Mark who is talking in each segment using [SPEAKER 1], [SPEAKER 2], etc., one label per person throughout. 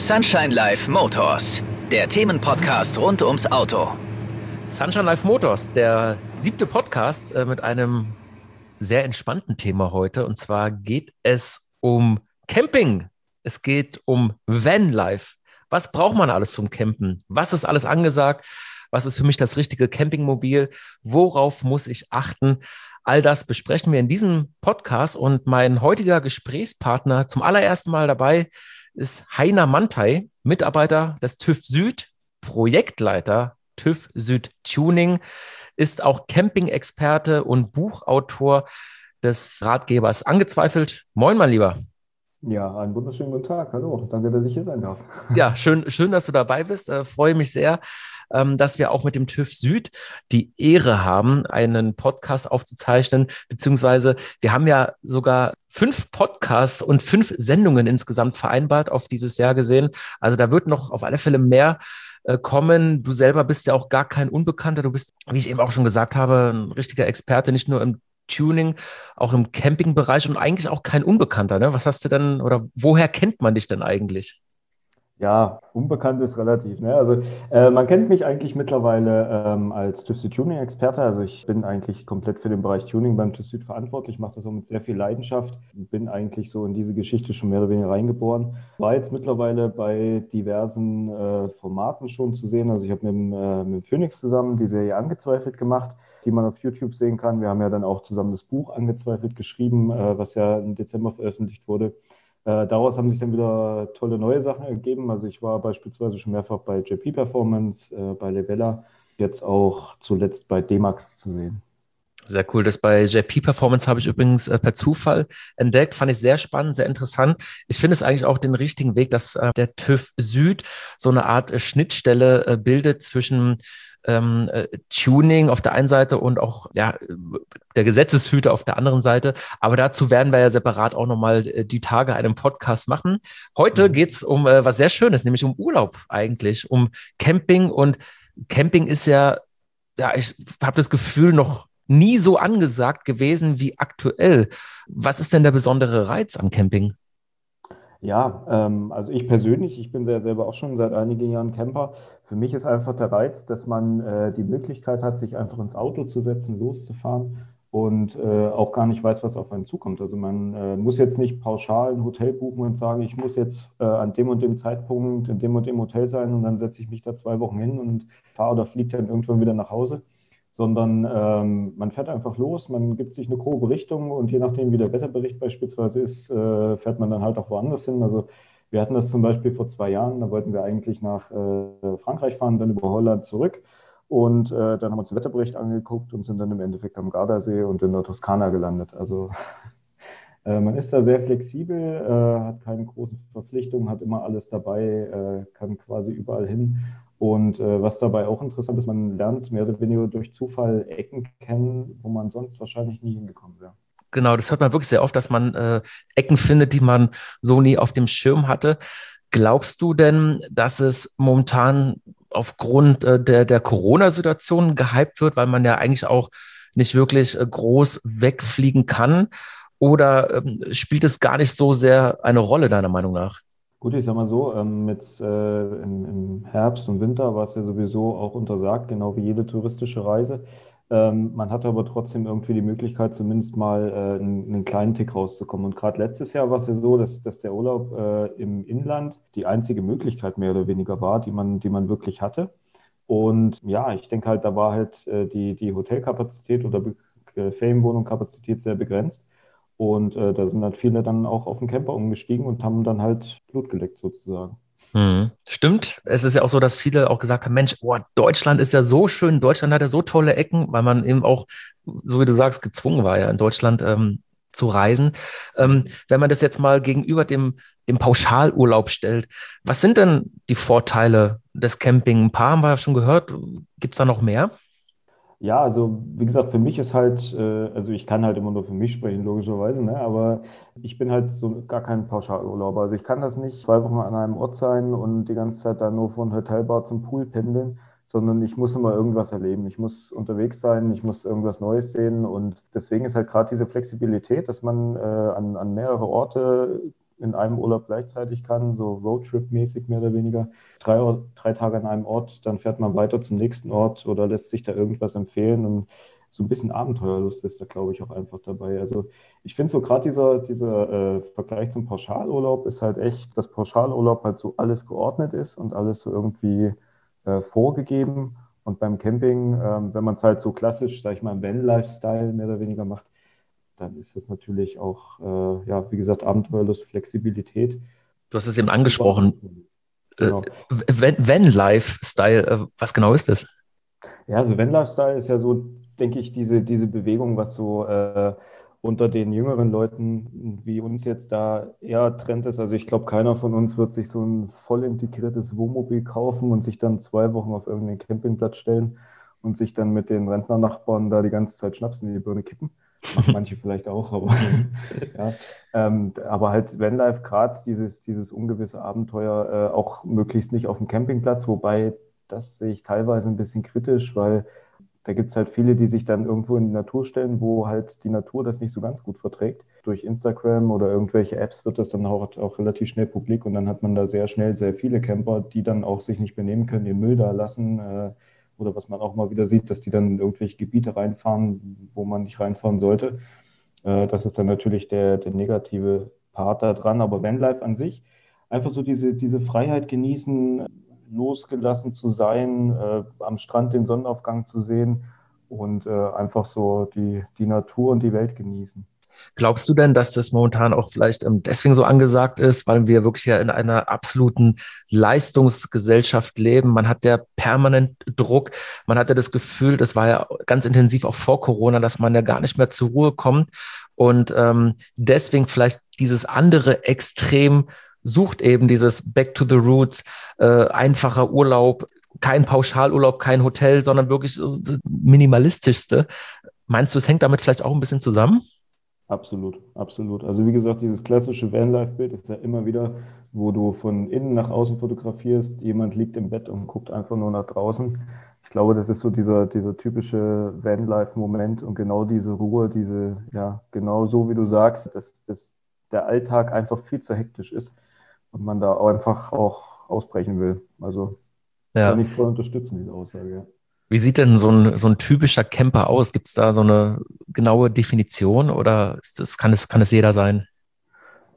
[SPEAKER 1] Sunshine Life Motors, der Themenpodcast rund ums Auto.
[SPEAKER 2] Sunshine Life Motors, der siebte Podcast äh, mit einem sehr entspannten Thema heute. Und zwar geht es um Camping. Es geht um Vanlife. Was braucht man alles zum Campen? Was ist alles angesagt? Was ist für mich das richtige Campingmobil? Worauf muss ich achten? All das besprechen wir in diesem Podcast und mein heutiger Gesprächspartner zum allerersten Mal dabei ist Heiner Mantei, Mitarbeiter des TÜV Süd, Projektleiter TÜV Süd Tuning, ist auch Camping-Experte und Buchautor des Ratgebers Angezweifelt. Moin, mein Lieber.
[SPEAKER 3] Ja, einen wunderschönen guten Tag. Hallo, danke, dass ich hier sein darf.
[SPEAKER 2] Ja, schön, schön dass du dabei bist. Äh, freue mich sehr, ähm, dass wir auch mit dem TÜV Süd die Ehre haben, einen Podcast aufzuzeichnen, beziehungsweise wir haben ja sogar fünf Podcasts und fünf Sendungen insgesamt vereinbart auf dieses Jahr gesehen. Also da wird noch auf alle Fälle mehr äh, kommen. Du selber bist ja auch gar kein Unbekannter. Du bist, wie ich eben auch schon gesagt habe, ein richtiger Experte, nicht nur im Tuning, auch im Campingbereich und eigentlich auch kein Unbekannter. Ne? Was hast du denn oder woher kennt man dich denn eigentlich?
[SPEAKER 3] Ja, unbekannt ist relativ. Ne? Also äh, man kennt mich eigentlich mittlerweile ähm, als TÜV Tuning-Experte. Also ich bin eigentlich komplett für den Bereich Tuning beim TÜV verantwortlich, mache das auch mit sehr viel Leidenschaft. Bin eigentlich so in diese Geschichte schon mehr oder weniger reingeboren. War jetzt mittlerweile bei diversen äh, Formaten schon zu sehen. Also ich habe mit, äh, mit Phoenix zusammen die Serie angezweifelt gemacht die man auf YouTube sehen kann. Wir haben ja dann auch zusammen das Buch angezweifelt geschrieben, äh, was ja im Dezember veröffentlicht wurde. Äh, daraus haben sich dann wieder tolle neue Sachen ergeben. Also ich war beispielsweise schon mehrfach bei JP Performance, äh, bei Levella, jetzt auch zuletzt bei D-Max zu sehen.
[SPEAKER 2] Sehr cool. Das bei JP Performance habe ich übrigens äh, per Zufall entdeckt. Fand ich sehr spannend, sehr interessant. Ich finde es eigentlich auch den richtigen Weg, dass äh, der TÜV Süd so eine Art äh, Schnittstelle äh, bildet zwischen ähm, äh, Tuning auf der einen Seite und auch ja, der Gesetzeshüter auf der anderen Seite. Aber dazu werden wir ja separat auch nochmal äh, die Tage einen Podcast machen. Heute mhm. geht es um äh, was sehr Schönes, nämlich um Urlaub eigentlich, um Camping. Und Camping ist ja, ja, ich habe das Gefühl, noch nie so angesagt gewesen wie aktuell. Was ist denn der besondere Reiz am Camping?
[SPEAKER 3] Ja, ähm, also ich persönlich, ich bin ja selber auch schon seit einigen Jahren Camper. Für mich ist einfach der Reiz, dass man äh, die Möglichkeit hat, sich einfach ins Auto zu setzen, loszufahren und äh, auch gar nicht weiß, was auf einen zukommt. Also man äh, muss jetzt nicht pauschal ein Hotel buchen und sagen, ich muss jetzt äh, an dem und dem Zeitpunkt in dem und dem Hotel sein und dann setze ich mich da zwei Wochen hin und fahre oder fliege dann irgendwann wieder nach Hause sondern ähm, man fährt einfach los, man gibt sich eine grobe Richtung und je nachdem, wie der Wetterbericht beispielsweise ist, äh, fährt man dann halt auch woanders hin. Also wir hatten das zum Beispiel vor zwei Jahren, da wollten wir eigentlich nach äh, Frankreich fahren, dann über Holland zurück. Und äh, dann haben wir uns den Wetterbericht angeguckt und sind dann im Endeffekt am Gardasee und in der Toskana gelandet. Also äh, man ist da sehr flexibel, äh, hat keine großen Verpflichtungen, hat immer alles dabei, äh, kann quasi überall hin und äh, was dabei auch interessant ist, man lernt mehr oder weniger durch Zufall Ecken kennen, wo man sonst wahrscheinlich nie hingekommen wäre.
[SPEAKER 2] Genau, das hört man wirklich sehr oft, dass man äh, Ecken findet, die man so nie auf dem Schirm hatte. Glaubst du denn, dass es momentan aufgrund äh, der, der Corona-Situation gehypt wird, weil man ja eigentlich auch nicht wirklich äh, groß wegfliegen kann? Oder ähm, spielt es gar nicht so sehr eine Rolle, deiner Meinung nach?
[SPEAKER 3] Gut, ich sag mal so, ähm, mit, äh, im, im, Herbst und Winter war es ja sowieso auch untersagt, genau wie jede touristische Reise. Ähm, man hatte aber trotzdem irgendwie die Möglichkeit, zumindest mal äh, einen, einen, kleinen Tick rauszukommen. Und gerade letztes Jahr war es ja so, dass, dass der Urlaub äh, im Inland die einzige Möglichkeit mehr oder weniger war, die man, die man wirklich hatte. Und ja, ich denke halt, da war halt äh, die, die Hotelkapazität oder äh, Ferienwohnungskapazität sehr begrenzt. Und äh, da sind halt viele dann auch auf den Camper umgestiegen und haben dann halt Blut geleckt sozusagen.
[SPEAKER 2] Mhm. Stimmt. Es ist ja auch so, dass viele auch gesagt haben, Mensch, oh, Deutschland ist ja so schön, Deutschland hat ja so tolle Ecken, weil man eben auch, so wie du sagst, gezwungen war ja in Deutschland ähm, zu reisen. Ähm, wenn man das jetzt mal gegenüber dem, dem Pauschalurlaub stellt, was sind denn die Vorteile des Camping? Ein paar haben wir ja schon gehört. Gibt es da noch mehr?
[SPEAKER 3] Ja, also wie gesagt, für mich ist halt, äh, also ich kann halt immer nur für mich sprechen, logischerweise, ne? aber ich bin halt so gar kein Pauschalurlauber. Also ich kann das nicht zwei Wochen an einem Ort sein und die ganze Zeit dann nur von Hotelbar zum Pool pendeln, sondern ich muss immer irgendwas erleben. Ich muss unterwegs sein, ich muss irgendwas Neues sehen und deswegen ist halt gerade diese Flexibilität, dass man äh, an, an mehrere Orte in einem Urlaub gleichzeitig kann, so Roadtrip-mäßig mehr oder weniger. Drei, drei Tage an einem Ort, dann fährt man weiter zum nächsten Ort oder lässt sich da irgendwas empfehlen und so ein bisschen Abenteuerlust ist da, glaube ich, auch einfach dabei. Also ich finde so gerade dieser, dieser äh, Vergleich zum Pauschalurlaub ist halt echt, dass Pauschalurlaub halt so alles geordnet ist und alles so irgendwie äh, vorgegeben. Und beim Camping, äh, wenn man es halt so klassisch, sag ich mal, Van-Lifestyle mehr oder weniger macht, dann ist es natürlich auch, äh, ja, wie gesagt, Abenteuerlust, Flexibilität.
[SPEAKER 2] Du hast es eben angesprochen. Genau. Äh, Van-Lifestyle, äh, was genau ist das?
[SPEAKER 3] Ja, also Van-Lifestyle ist ja so denke ich, diese, diese Bewegung, was so äh, unter den jüngeren Leuten wie uns jetzt da eher Trend ist. Also ich glaube, keiner von uns wird sich so ein voll integriertes Wohnmobil kaufen und sich dann zwei Wochen auf irgendeinen Campingplatz stellen und sich dann mit den Rentnernachbarn da die ganze Zeit Schnaps in die Birne kippen. Machen manche vielleicht auch, aber, ja. Ähm, aber halt Vanlife gerade dieses, dieses ungewisse Abenteuer äh, auch möglichst nicht auf dem Campingplatz, wobei das sehe ich teilweise ein bisschen kritisch, weil da gibt es halt viele, die sich dann irgendwo in die Natur stellen, wo halt die Natur das nicht so ganz gut verträgt. Durch Instagram oder irgendwelche Apps wird das dann auch, auch relativ schnell publik und dann hat man da sehr schnell sehr viele Camper, die dann auch sich nicht benehmen können, den Müll da lassen. Äh, oder was man auch mal wieder sieht, dass die dann in irgendwelche Gebiete reinfahren, wo man nicht reinfahren sollte. Äh, das ist dann natürlich der, der negative Part da dran. Aber Vanlife an sich, einfach so diese, diese Freiheit genießen, losgelassen zu sein, äh, am Strand den Sonnenaufgang zu sehen und äh, einfach so die, die Natur und die Welt genießen.
[SPEAKER 2] Glaubst du denn, dass das momentan auch vielleicht ähm, deswegen so angesagt ist, weil wir wirklich ja in einer absoluten Leistungsgesellschaft leben? Man hat ja permanent Druck. Man hatte das Gefühl, das war ja ganz intensiv auch vor Corona, dass man ja gar nicht mehr zur Ruhe kommt und ähm, deswegen vielleicht dieses andere Extrem sucht eben dieses Back to the Roots, äh, einfacher Urlaub, kein Pauschalurlaub, kein Hotel, sondern wirklich minimalistischste. Meinst du, es hängt damit vielleicht auch ein bisschen zusammen?
[SPEAKER 3] Absolut, absolut. Also wie gesagt, dieses klassische Vanlife-Bild ist ja immer wieder, wo du von innen nach außen fotografierst, jemand liegt im Bett und guckt einfach nur nach draußen. Ich glaube, das ist so dieser, dieser typische Vanlife-Moment und genau diese Ruhe, diese, ja, genau so wie du sagst, dass, dass der Alltag einfach viel zu hektisch ist und man da einfach auch ausbrechen will. Also ja. kann ich voll unterstützen, diese Aussage. Ja.
[SPEAKER 2] Wie sieht denn so ein, so ein typischer Camper aus? Gibt es da so eine genaue Definition oder das, kann, es, kann es jeder sein?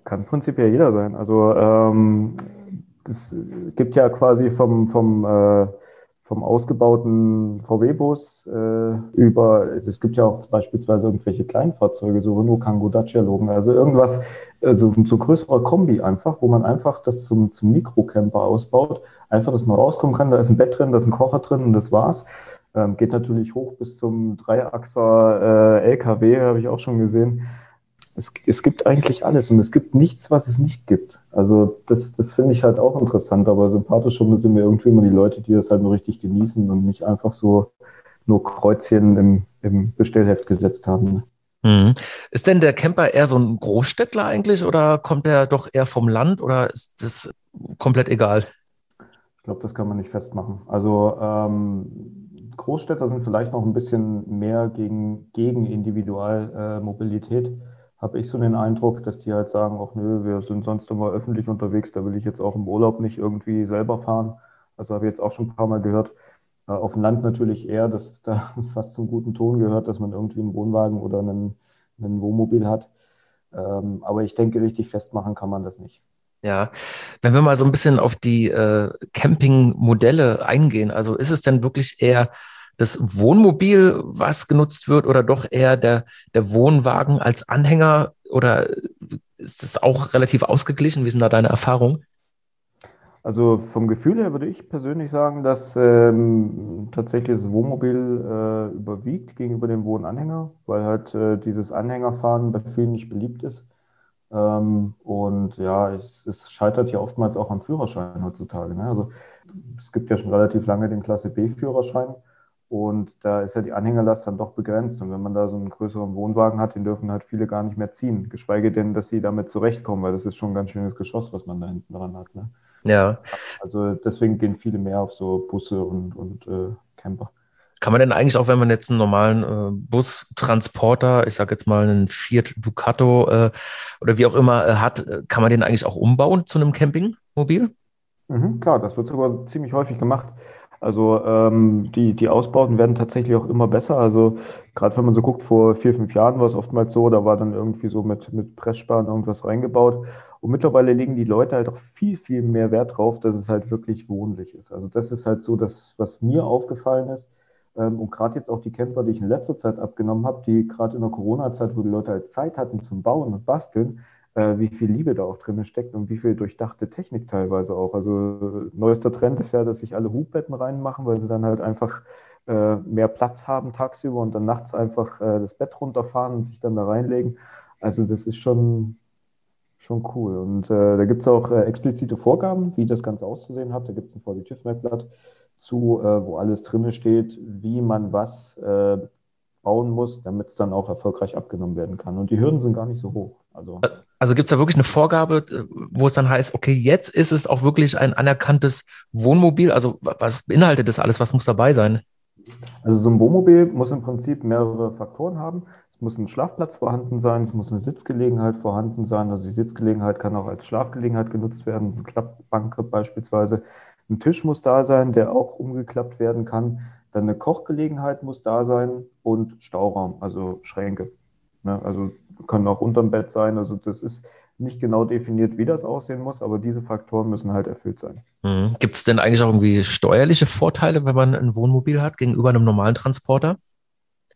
[SPEAKER 3] Kann prinzipiell jeder sein. Also ähm, es gibt ja quasi vom, vom äh, vom ausgebauten VW-Bus äh, über, es gibt ja auch beispielsweise irgendwelche Kleinfahrzeuge, so Renault Kangoo, Dacia Logan, also irgendwas, also so größerer Kombi einfach, wo man einfach das zum, zum Mikrocamper ausbaut, einfach, dass man rauskommen kann, da ist ein Bett drin, da ist ein Kocher drin und das war's. Ähm, geht natürlich hoch bis zum Dreiachser äh, LKW, habe ich auch schon gesehen es, es gibt eigentlich alles und es gibt nichts, was es nicht gibt. Also das, das finde ich halt auch interessant, aber sympathisch sind mir irgendwie immer die Leute, die das halt nur richtig genießen und nicht einfach so nur Kreuzchen im, im Bestellheft gesetzt haben.
[SPEAKER 2] Mhm. Ist denn der Camper eher so ein Großstädtler eigentlich oder kommt er doch eher vom Land oder ist das komplett egal?
[SPEAKER 3] Ich glaube, das kann man nicht festmachen. Also ähm, Großstädter sind vielleicht noch ein bisschen mehr gegen, gegen Individualmobilität. Äh, habe ich so den Eindruck, dass die halt sagen, ach nö, wir sind sonst immer öffentlich unterwegs, da will ich jetzt auch im Urlaub nicht irgendwie selber fahren. Also habe ich jetzt auch schon ein paar Mal gehört. Äh, auf dem Land natürlich eher, dass es da fast zum guten Ton gehört, dass man irgendwie einen Wohnwagen oder einen, einen Wohnmobil hat. Ähm, aber ich denke, richtig festmachen kann man das nicht.
[SPEAKER 2] Ja, wenn wir mal so ein bisschen auf die äh, Campingmodelle eingehen, also ist es denn wirklich eher das Wohnmobil, was genutzt wird, oder doch eher der, der Wohnwagen als Anhänger? Oder ist das auch relativ ausgeglichen? Wie sind da deine Erfahrungen?
[SPEAKER 3] Also vom Gefühl her würde ich persönlich sagen, dass ähm, tatsächlich das Wohnmobil äh, überwiegt gegenüber dem Wohnanhänger, weil halt äh, dieses Anhängerfahren bei vielen nicht beliebt ist. Ähm, und ja, es, es, scheitert ja oftmals auch am Führerschein heutzutage. Ne? Also es gibt ja schon relativ lange den Klasse B-Führerschein. Und da ist ja die Anhängerlast dann doch begrenzt. Und wenn man da so einen größeren Wohnwagen hat, den dürfen halt viele gar nicht mehr ziehen. Geschweige denn, dass sie damit zurechtkommen, weil das ist schon ein ganz schönes Geschoss, was man da hinten dran hat. Ne?
[SPEAKER 2] Ja.
[SPEAKER 3] Also deswegen gehen viele mehr auf so Busse und, und äh, Camper.
[SPEAKER 2] Kann man denn eigentlich auch, wenn man jetzt einen normalen äh, Bustransporter, ich sage jetzt mal einen Fiat Ducato äh, oder wie auch immer äh, hat, äh, kann man den eigentlich auch umbauen zu einem Campingmobil?
[SPEAKER 3] Mhm, klar, das wird sogar ziemlich häufig gemacht. Also ähm, die, die Ausbauten werden tatsächlich auch immer besser. Also gerade wenn man so guckt, vor vier, fünf Jahren war es oftmals so, da war dann irgendwie so mit, mit Pressspan irgendwas reingebaut. Und mittlerweile legen die Leute halt auch viel, viel mehr Wert drauf, dass es halt wirklich wohnlich ist. Also das ist halt so das, was mir aufgefallen ist. Ähm, und gerade jetzt auch die Camper, die ich in letzter Zeit abgenommen habe, die gerade in der Corona-Zeit, wo die Leute halt Zeit hatten zum Bauen und Basteln, äh, wie viel Liebe da auch drin steckt und wie viel durchdachte Technik teilweise auch. Also neuester Trend ist ja, dass sich alle Hubbetten reinmachen, weil sie dann halt einfach äh, mehr Platz haben tagsüber und dann nachts einfach äh, das Bett runterfahren und sich dann da reinlegen. Also das ist schon, schon cool. Und äh, da gibt es auch äh, explizite Vorgaben, wie das Ganze auszusehen hat. Da gibt es ein VW-TÜV-Merkblatt zu, äh, wo alles drin steht, wie man was bauen muss, damit es dann auch erfolgreich abgenommen werden kann. Und die Hürden sind gar nicht so hoch.
[SPEAKER 2] Also, also gibt es da wirklich eine Vorgabe, wo es dann heißt, okay, jetzt ist es auch wirklich ein anerkanntes Wohnmobil? Also was beinhaltet das alles? Was muss dabei sein?
[SPEAKER 3] Also so ein Wohnmobil muss im Prinzip mehrere Faktoren haben. Muss ein Schlafplatz vorhanden sein, es muss eine Sitzgelegenheit vorhanden sein. Also die Sitzgelegenheit kann auch als Schlafgelegenheit genutzt werden, eine Klappbank beispielsweise. Ein Tisch muss da sein, der auch umgeklappt werden kann. Dann eine Kochgelegenheit muss da sein und Stauraum, also Schränke. Ne? Also können auch unterm Bett sein. Also das ist nicht genau definiert, wie das aussehen muss, aber diese Faktoren müssen halt erfüllt sein.
[SPEAKER 2] Mhm. Gibt es denn eigentlich auch irgendwie steuerliche Vorteile, wenn man ein Wohnmobil hat gegenüber einem normalen Transporter?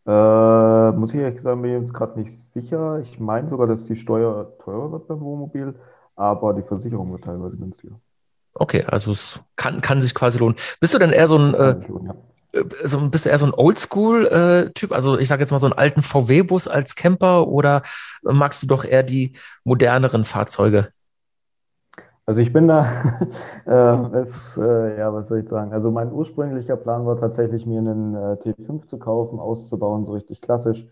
[SPEAKER 3] Äh, muss ich ehrlich sagen, bin ich jetzt gerade nicht sicher. Ich meine sogar, dass die Steuer teurer wird beim Wohnmobil, aber die Versicherung wird teilweise günstiger.
[SPEAKER 2] Okay, also es kann, kann sich quasi lohnen. Bist du denn eher so ein, äh, ja so bist du eher so ein Oldschool-Typ? also ich sage jetzt mal so einen alten VW-Bus als Camper oder magst du doch eher die moderneren Fahrzeuge?
[SPEAKER 3] Also ich bin da, äh, es, äh, ja, was soll ich sagen? Also mein ursprünglicher Plan war tatsächlich, mir einen äh, T5 zu kaufen, auszubauen, so richtig klassisch.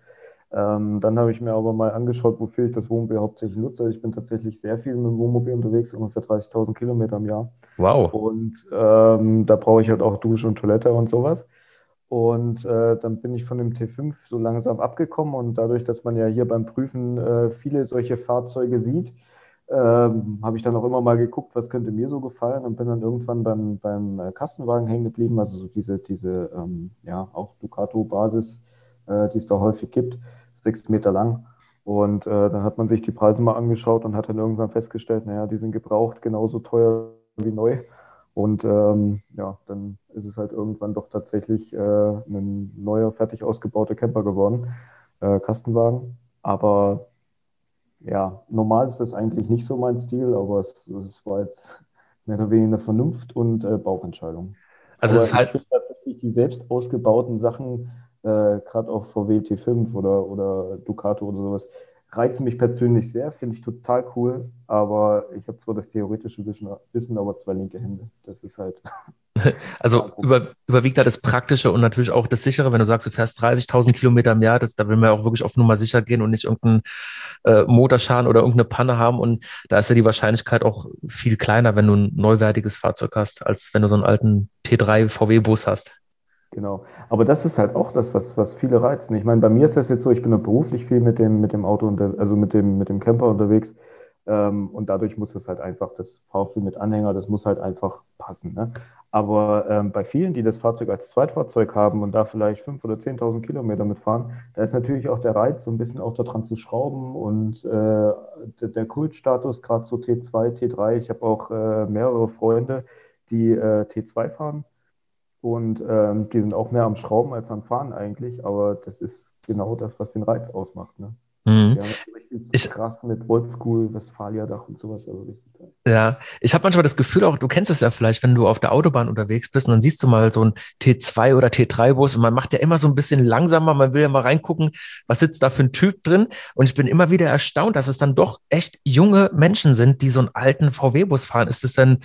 [SPEAKER 3] Ähm, dann habe ich mir aber mal angeschaut, wofür ich das Wohnmobil hauptsächlich nutze. Ich bin tatsächlich sehr viel mit dem Wohnmobil unterwegs, ungefähr 30.000 Kilometer im Jahr.
[SPEAKER 2] Wow.
[SPEAKER 3] Und ähm, da brauche ich halt auch Dusche und Toilette und sowas. Und äh, dann bin ich von dem T5 so langsam abgekommen und dadurch, dass man ja hier beim Prüfen äh, viele solche Fahrzeuge sieht, ähm, habe ich dann auch immer mal geguckt, was könnte mir so gefallen und bin dann irgendwann beim, beim äh, Kastenwagen hängen geblieben, also so diese, diese ähm, ja, auch Ducato-Basis, äh, die es da häufig gibt, sechs Meter lang. Und äh, dann hat man sich die Preise mal angeschaut und hat dann irgendwann festgestellt, naja, die sind gebraucht genauso teuer wie neu. Und ähm, ja, dann ist es halt irgendwann doch tatsächlich äh, ein neuer, fertig ausgebauter Camper geworden, äh, Kastenwagen. Aber ja, normal ist das eigentlich nicht so mein Stil, aber es, es war jetzt mehr oder weniger Vernunft und äh, Bauchentscheidung.
[SPEAKER 2] Also es ist halt
[SPEAKER 3] tatsächlich die selbst ausgebauten Sachen, äh, gerade auch VW T5 oder, oder Ducato oder sowas, reizt mich persönlich sehr, finde ich total cool, aber ich habe zwar das theoretische Wissen, aber zwei linke Hände. Das ist halt.
[SPEAKER 2] Also über, überwiegt da das Praktische und natürlich auch das Sichere, wenn du sagst, du fährst 30.000 Kilometer im Jahr, das, da will man ja auch wirklich auf Nummer sicher gehen und nicht irgendeinen äh, Motorschaden oder irgendeine Panne haben. Und da ist ja die Wahrscheinlichkeit auch viel kleiner, wenn du ein neuwertiges Fahrzeug hast, als wenn du so einen alten T3 VW-Bus hast.
[SPEAKER 3] Genau. Aber das ist halt auch das, was, was viele reizen. Ich meine, bei mir ist das jetzt so, ich bin ja beruflich viel mit dem, mit dem Auto, unter, also mit dem, mit dem Camper unterwegs. Ähm, und dadurch muss es halt einfach, das Fahrgefühl mit Anhänger, das muss halt einfach passen. Ne? Aber ähm, bei vielen, die das Fahrzeug als Zweitfahrzeug haben und da vielleicht 5.000 oder 10.000 Kilometer mitfahren, da ist natürlich auch der Reiz, so ein bisschen auch daran zu schrauben und äh, der, der Kultstatus, gerade so T2, T3. Ich habe auch äh, mehrere Freunde, die äh, T2 fahren und ähm, die sind auch mehr am Schrauben als am Fahren eigentlich, aber das ist genau das, was den Reiz ausmacht. Ne? Mhm. Ich, krass mit Oldschool, Westfalia-Dach und sowas. Also richtig
[SPEAKER 2] geil. Ja, ich habe manchmal das Gefühl auch, du kennst es ja vielleicht, wenn du auf der Autobahn unterwegs bist und dann siehst du mal so ein T2 oder T3-Bus und man macht ja immer so ein bisschen langsamer, man will ja mal reingucken, was sitzt da für ein Typ drin und ich bin immer wieder erstaunt, dass es dann doch echt junge Menschen sind, die so einen alten VW-Bus fahren. Ist es denn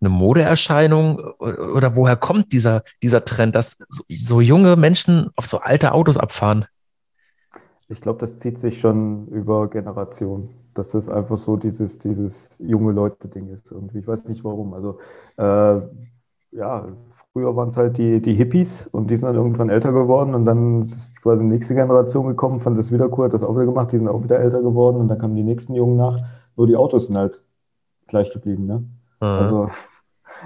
[SPEAKER 2] eine Modeerscheinung oder woher kommt dieser, dieser Trend, dass so, junge Menschen auf so alte Autos abfahren?
[SPEAKER 3] Ich glaube, das zieht sich schon über Generationen. Dass das einfach so dieses, dieses junge Leute-Ding ist irgendwie. Ich weiß nicht warum. Also, äh, ja, Früher waren es halt die, die Hippies und die sind dann irgendwann älter geworden und dann ist quasi die nächste Generation gekommen, fand das wieder cool, hat das auch wieder gemacht, die sind auch wieder älter geworden und dann kamen die nächsten Jungen nach. Nur die Autos sind halt gleich geblieben. Ne? Mhm. Also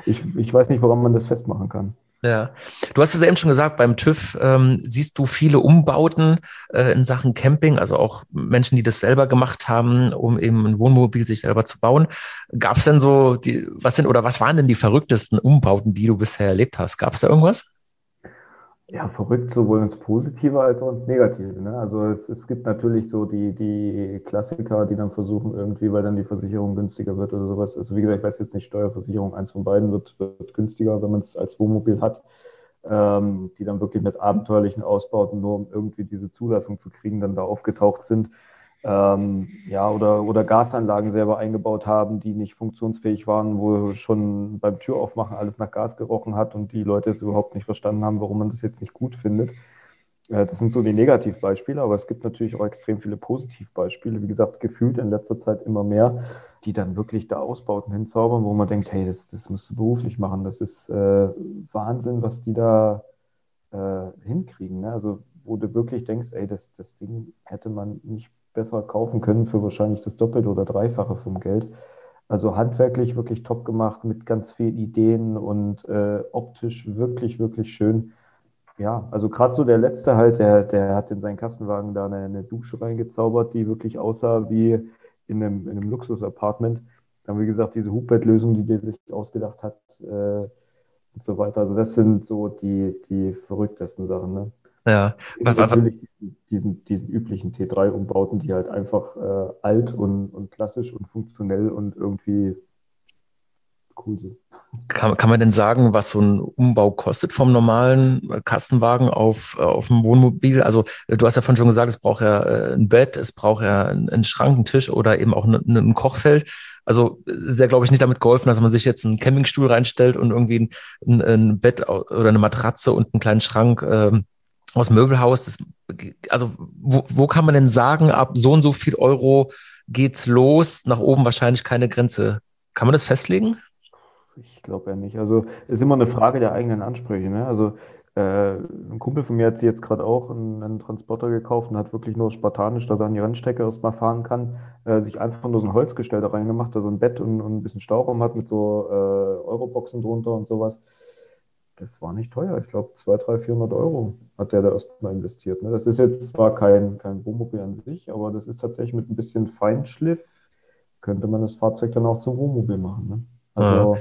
[SPEAKER 3] ich, ich weiß nicht, woran man das festmachen kann.
[SPEAKER 2] Ja, du hast es ja eben schon gesagt, beim TÜV ähm, siehst du viele Umbauten äh, in Sachen Camping, also auch Menschen, die das selber gemacht haben, um eben ein Wohnmobil sich selber zu bauen. Gab es denn so, die, was sind oder was waren denn die verrücktesten Umbauten, die du bisher erlebt hast? Gab es da irgendwas?
[SPEAKER 3] Ja, verrückt sowohl ins Positive als auch ins Negative. Ne? Also es, es gibt natürlich so die, die Klassiker, die dann versuchen irgendwie, weil dann die Versicherung günstiger wird oder sowas. Also wie gesagt, ich weiß jetzt nicht, Steuerversicherung, eins von beiden wird, wird günstiger, wenn man es als Wohnmobil hat, ähm, die dann wirklich mit abenteuerlichen Ausbauten, nur um irgendwie diese Zulassung zu kriegen, dann da aufgetaucht sind ähm, ja, oder, oder Gasanlagen selber eingebaut haben, die nicht funktionsfähig waren, wo schon beim Türaufmachen alles nach Gas gerochen hat und die Leute es überhaupt nicht verstanden haben, warum man das jetzt nicht gut findet. Äh, das sind so die Negativbeispiele, aber es gibt natürlich auch extrem viele Positivbeispiele. Wie gesagt, gefühlt in letzter Zeit immer mehr, die dann wirklich da Ausbauten hinzaubern, wo man denkt, hey, das, das musst du beruflich machen. Das ist äh, Wahnsinn, was die da äh, hinkriegen. Ne? Also wo du wirklich denkst, ey, das, das Ding hätte man nicht besser kaufen können für wahrscheinlich das Doppelte oder Dreifache vom Geld. Also handwerklich wirklich top gemacht mit ganz vielen Ideen und äh, optisch wirklich, wirklich schön. Ja, also gerade so der letzte halt, der, der hat in seinen Kastenwagen da eine, eine Dusche reingezaubert, die wirklich aussah wie in einem, in einem Luxus-Apartment. Dann, wie gesagt, diese Hubbettlösung, die der sich ausgedacht hat äh, und so weiter. Also das sind so die, die verrücktesten Sachen. Ne?
[SPEAKER 2] Ja.
[SPEAKER 3] Was, natürlich diesen, diesen üblichen T3-Umbauten, die halt einfach äh, alt und, und klassisch und funktionell und irgendwie cool sind.
[SPEAKER 2] Kann, kann man denn sagen, was so ein Umbau kostet vom normalen Kastenwagen auf, auf dem Wohnmobil? Also du hast ja vorhin schon gesagt, es braucht ja äh, ein Bett, es braucht ja einen Schrank, einen Tisch oder eben auch ein, ein Kochfeld. Also ist ja, glaube ich, nicht damit geholfen, dass man sich jetzt einen Campingstuhl reinstellt und irgendwie ein, ein Bett oder eine Matratze und einen kleinen Schrank ähm, aus Möbelhaus, das, also wo, wo kann man denn sagen, ab so und so viel Euro geht's los, nach oben wahrscheinlich keine Grenze. Kann man das festlegen?
[SPEAKER 3] Ich glaube ja nicht. Also ist immer eine Frage der eigenen Ansprüche. Ne? Also äh, ein Kumpel von mir hat sich jetzt gerade auch einen, einen, Transporter gekauft und hat wirklich nur spartanisch, dass er an die Rennstrecke erstmal fahren kann, äh, sich einfach nur so ein Holzgestell da reingemacht, also ein Bett und, und ein bisschen Stauraum hat mit so äh, Euroboxen drunter und sowas das war nicht teuer. Ich glaube, 200, 300, 400 Euro hat der da erstmal investiert. Ne? Das ist jetzt zwar kein, kein Wohnmobil an sich, aber das ist tatsächlich mit ein bisschen Feinschliff, könnte man das Fahrzeug dann auch zum Wohnmobil machen. Ne? Also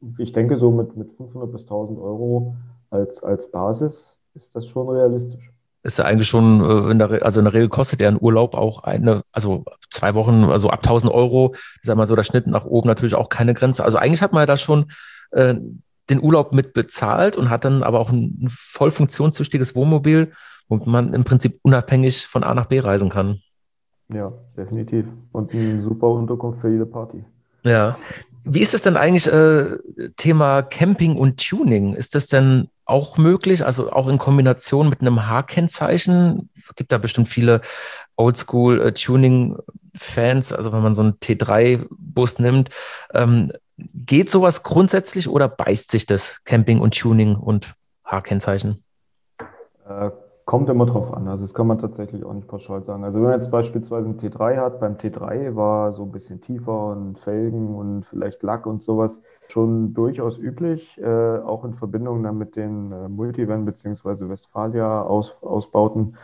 [SPEAKER 3] mhm. ich denke, so mit, mit 500 bis 1000 Euro als, als Basis ist das schon realistisch.
[SPEAKER 2] Ist ja eigentlich schon, äh, in der, also in der Regel kostet ja ein Urlaub auch eine, also zwei Wochen, also ab 1000 Euro, ist ja mal so der Schnitt nach oben natürlich auch keine Grenze. Also eigentlich hat man ja da schon äh, den Urlaub mit bezahlt und hat dann aber auch ein, voll funktionstüchtiges Wohnmobil, womit man im Prinzip unabhängig von A nach B reisen kann.
[SPEAKER 3] Ja, definitiv. Und eine super Unterkunft für jede Party.
[SPEAKER 2] Ja. Wie ist es denn eigentlich äh, Thema Camping und Tuning? Ist das denn auch möglich? Also auch in Kombination mit einem H-Kennzeichen? Gibt da bestimmt viele Oldschool-Tuning-Fans, äh, also wenn man so einen T3-Bus nimmt. Ähm, Geht sowas grundsätzlich oder beißt sich das Camping und Tuning und H-Kennzeichen?
[SPEAKER 3] Äh, kommt immer drauf an. Also das kann man tatsächlich auch nicht pauschal sagen. Also wenn man jetzt beispielsweise einen T3 hat, beim T3 war so ein bisschen tiefer und Felgen und vielleicht Lack und sowas schon durchaus üblich, äh, auch in Verbindung dann mit den äh, Multivan bzw. Westfalia-Ausbauten.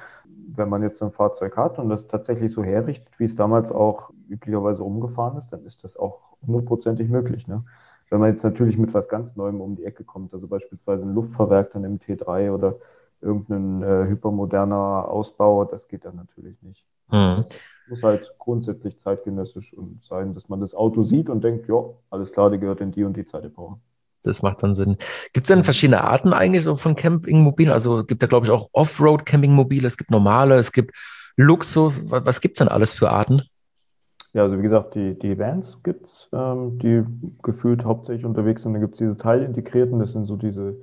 [SPEAKER 3] Wenn man jetzt ein Fahrzeug hat und das tatsächlich so herrichtet, wie es damals auch üblicherweise umgefahren ist, dann ist das auch hundertprozentig möglich. Ne? Wenn man jetzt natürlich mit was ganz Neuem um die Ecke kommt, also beispielsweise ein Luftfahrwerk dann im T3 oder irgendein äh, hypermoderner Ausbau, das geht dann natürlich nicht. Mhm. Muss halt grundsätzlich zeitgenössisch sein, dass man das Auto sieht und denkt, ja, alles klar, die gehört in die und die Zeitepoche.
[SPEAKER 2] Das macht dann Sinn. Gibt es denn verschiedene Arten eigentlich so von Campingmobilen? Also gibt da, glaube ich, auch Offroad-Campingmobile, es gibt normale, es gibt Luxus. Was gibt es denn alles für Arten?
[SPEAKER 3] Ja, also wie gesagt, die, die Vans gibt es, ähm, die gefühlt hauptsächlich unterwegs sind. Dann gibt es diese teilintegrierten, das sind so diese,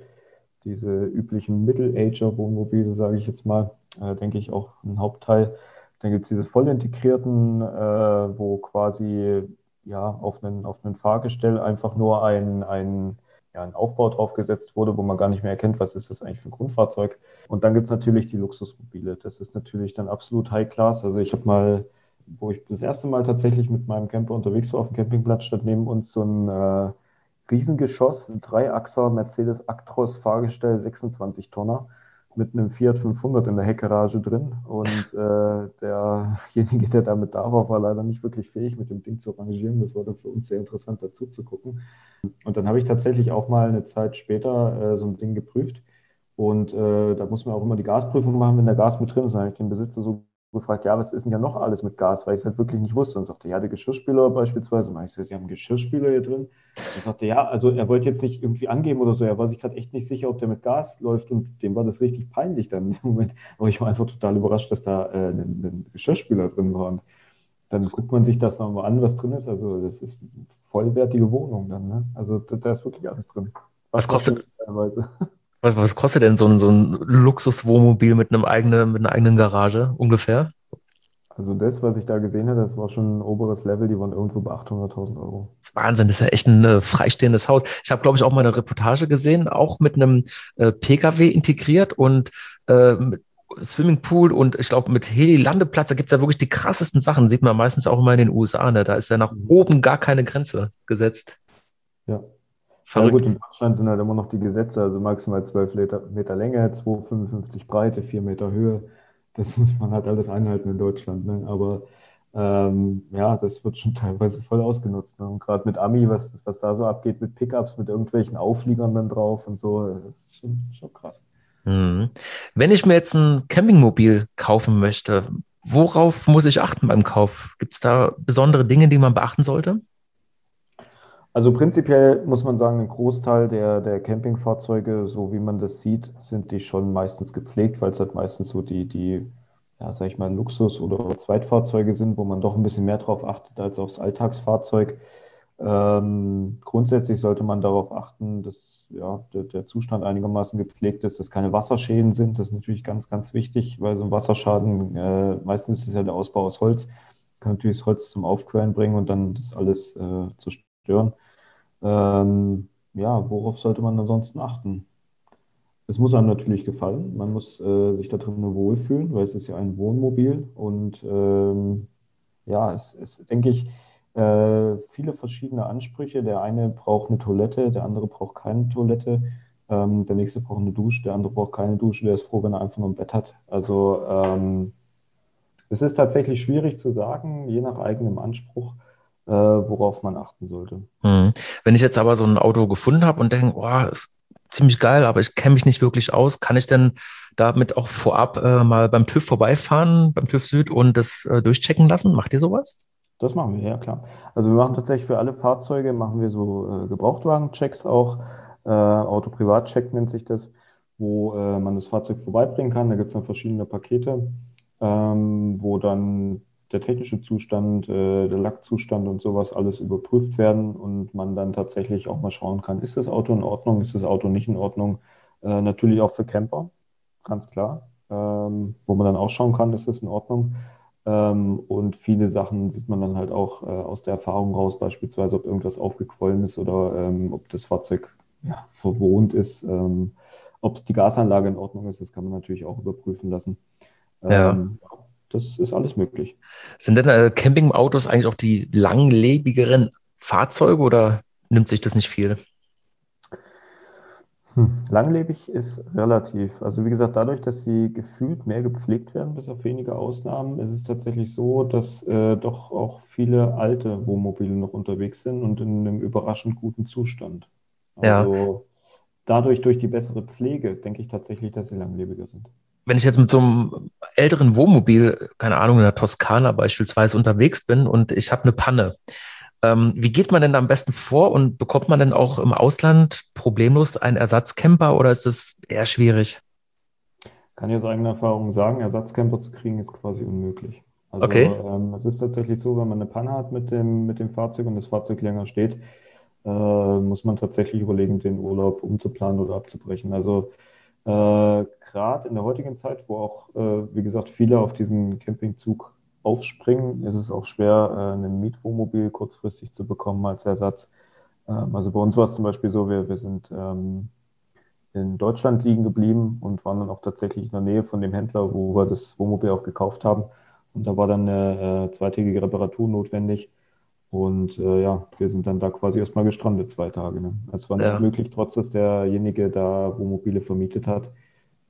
[SPEAKER 3] diese üblichen Middle-Ager-Wohnmobile, sage ich jetzt mal, äh, denke ich auch ein Hauptteil. Dann gibt es diese vollintegrierten, äh, wo quasi ja auf einen, auf einen Fahrgestell einfach nur ein, ein ja, ein Aufbau draufgesetzt wurde, wo man gar nicht mehr erkennt, was ist das eigentlich für ein Grundfahrzeug. Und dann gibt es natürlich die Luxusmobile. Das ist natürlich dann absolut High Class. Also ich habe mal, wo ich das erste Mal tatsächlich mit meinem Camper unterwegs war auf dem Campingplatz, stand neben uns so ein äh, Riesengeschoss, ein Dreiachser Mercedes Actros Fahrgestell, 26 Tonner mit einem Fiat 500 in der Heckgarage drin. Und äh, derjenige, der damit da war, war leider nicht wirklich fähig, mit dem Ding zu arrangieren. Das war dann für uns sehr interessant dazu zu gucken. Und dann habe ich tatsächlich auch mal eine Zeit später äh, so ein Ding geprüft. Und äh, da muss man auch immer die Gasprüfung machen, wenn der Gas mit drin ist. Dann habe ich den Besitzer so gefragt, ja, was ist denn ja noch alles mit Gas, weil ich es halt wirklich nicht wusste. Und sagte, ja, der Geschirrspüler beispielsweise. Und ich so, Sie haben einen Geschirrspüler hier drin? Und sagte, ja, also er wollte jetzt nicht irgendwie angeben oder so. Er war sich gerade echt nicht sicher, ob der mit Gas läuft. Und dem war das richtig peinlich dann im Moment. Aber ich war einfach total überrascht, dass da äh, ein, ein Geschirrspüler drin war. Und dann guckt man sich das nochmal an, was drin ist. Also das ist eine vollwertige Wohnung dann. Ne? Also da, da ist wirklich alles drin.
[SPEAKER 2] Was, was kostet teilweise? Was, was kostet denn so ein, so ein Luxuswohnmobil mit einem eigenen, mit einer eigenen Garage ungefähr?
[SPEAKER 3] Also das, was ich da gesehen habe, das war schon ein oberes Level, die waren irgendwo bei 800.000 Euro.
[SPEAKER 2] Das ist Wahnsinn, das ist ja echt ein äh, freistehendes Haus. Ich habe, glaube ich, auch mal eine Reportage gesehen, auch mit einem äh, Pkw integriert und äh, mit Swimmingpool und ich glaube mit Heli-Landeplatz, da gibt es ja wirklich die krassesten Sachen, sieht man meistens auch immer in den USA. Ne? Da ist ja nach oben gar keine Grenze gesetzt.
[SPEAKER 3] Ja, Verrückt. Ja gut, in Deutschland sind halt immer noch die Gesetze, also maximal 12 Meter, Länge, 2,55 Breite, 4 Meter Höhe. Das muss man halt alles einhalten in Deutschland. Ne? Aber ähm, ja, das wird schon teilweise voll ausgenutzt. Ne? Und gerade mit Ami, was, was da so abgeht, mit Pickups, mit irgendwelchen Aufliegern dann drauf und so, das ist schon, schon krass.
[SPEAKER 2] Mhm. Wenn ich mir jetzt ein Campingmobil kaufen möchte, worauf muss ich achten beim Kauf? Gibt es da besondere Dinge, die man beachten sollte?
[SPEAKER 3] Also prinzipiell muss man sagen, ein Großteil der, der Campingfahrzeuge, so wie man das sieht, sind die schon meistens gepflegt, weil es halt meistens so die, die, ja, sag ich mal, Luxus- oder Zweitfahrzeuge sind, wo man doch ein bisschen mehr drauf achtet als aufs Alltagsfahrzeug. Ähm, grundsätzlich sollte man darauf achten, dass ja, der, der, Zustand einigermaßen gepflegt ist, dass keine Wasserschäden sind. Das ist natürlich ganz, ganz wichtig, weil so ein Wasserschaden, äh, meistens ist es ja der Ausbau aus Holz, kann natürlich das Holz zum Aufquellen bringen und dann das alles äh, zerstören. Ähm, ja, worauf sollte man ansonsten achten? Es muss einem natürlich gefallen. Man muss äh, sich da drin wohlfühlen, weil es ist ja ein Wohnmobil. Und ähm, ja, es ist, denke ich, äh, viele verschiedene Ansprüche. Der eine braucht eine Toilette, der andere braucht keine Toilette. Ähm, der nächste braucht eine Dusche, der andere braucht keine Dusche. Der ist froh, wenn er einfach nur ein Bett hat. Also ähm, es ist tatsächlich schwierig zu sagen, je nach eigenem Anspruch äh, worauf man achten sollte.
[SPEAKER 2] Hm. Wenn ich jetzt aber so ein Auto gefunden habe und denke, oh, ist ziemlich geil, aber ich kenne mich nicht wirklich aus, kann ich denn damit auch vorab äh, mal beim TÜV vorbeifahren, beim TÜV Süd und das äh, durchchecken lassen? Macht ihr sowas?
[SPEAKER 3] Das machen wir, ja klar. Also wir machen tatsächlich für alle Fahrzeuge, machen wir so äh, Gebrauchtwagen-Checks auch, äh, Auto-Privat-Check nennt sich das, wo äh, man das Fahrzeug vorbeibringen kann. Da gibt es dann verschiedene Pakete, ähm, wo dann der technische Zustand, äh, der Lackzustand und sowas alles überprüft werden und man dann tatsächlich auch mal schauen kann, ist das Auto in Ordnung, ist das Auto nicht in Ordnung. Äh, natürlich auch für Camper, ganz klar, ähm, wo man dann auch schauen kann, ist das in Ordnung. Ähm, und viele Sachen sieht man dann halt auch äh, aus der Erfahrung raus, beispielsweise, ob irgendwas aufgequollen ist oder ähm, ob das Fahrzeug ja, verwohnt ist. Ähm, ob die Gasanlage in Ordnung ist, das kann man natürlich auch überprüfen lassen.
[SPEAKER 2] Ja.
[SPEAKER 3] Das ist alles möglich.
[SPEAKER 2] Sind denn äh, Campingautos eigentlich auch die langlebigeren Fahrzeuge oder nimmt sich das nicht viel?
[SPEAKER 3] Hm. Langlebig ist relativ. Also wie gesagt, dadurch, dass sie gefühlt mehr gepflegt werden, bis auf wenige Ausnahmen, ist es tatsächlich so, dass äh, doch auch viele alte Wohnmobile noch unterwegs sind und in einem überraschend guten Zustand. Also ja. dadurch, durch die bessere Pflege, denke ich tatsächlich, dass sie langlebiger sind
[SPEAKER 2] wenn ich jetzt mit so einem älteren Wohnmobil, keine Ahnung, in der Toskana beispielsweise unterwegs bin und ich habe eine Panne, ähm, wie geht man denn am besten vor und bekommt man denn auch im Ausland problemlos einen Ersatzcamper oder ist es eher schwierig?
[SPEAKER 3] Kann ich aus eigener Erfahrung sagen, Ersatzcamper zu kriegen ist quasi unmöglich.
[SPEAKER 2] Also okay.
[SPEAKER 3] ähm, es ist tatsächlich so, wenn man eine Panne hat mit dem, mit dem Fahrzeug und das Fahrzeug länger steht, äh, muss man tatsächlich überlegen, den Urlaub umzuplanen oder abzubrechen. Also äh, gerade in der heutigen Zeit, wo auch, äh, wie gesagt, viele auf diesen Campingzug aufspringen, ist es auch schwer, äh, ein Mietwohnmobil kurzfristig zu bekommen als Ersatz. Ähm, also bei uns war es zum Beispiel so, wir, wir sind ähm, in Deutschland liegen geblieben und waren dann auch tatsächlich in der Nähe von dem Händler, wo wir das Wohnmobil auch gekauft haben. Und da war dann eine äh, zweitägige Reparatur notwendig. Und äh, ja, wir sind dann da quasi erstmal gestrandet, zwei Tage. Ne? Es war nicht
[SPEAKER 2] Ja.
[SPEAKER 3] möglich, trotz dass derjenige da Wohnmobile vermietet hat,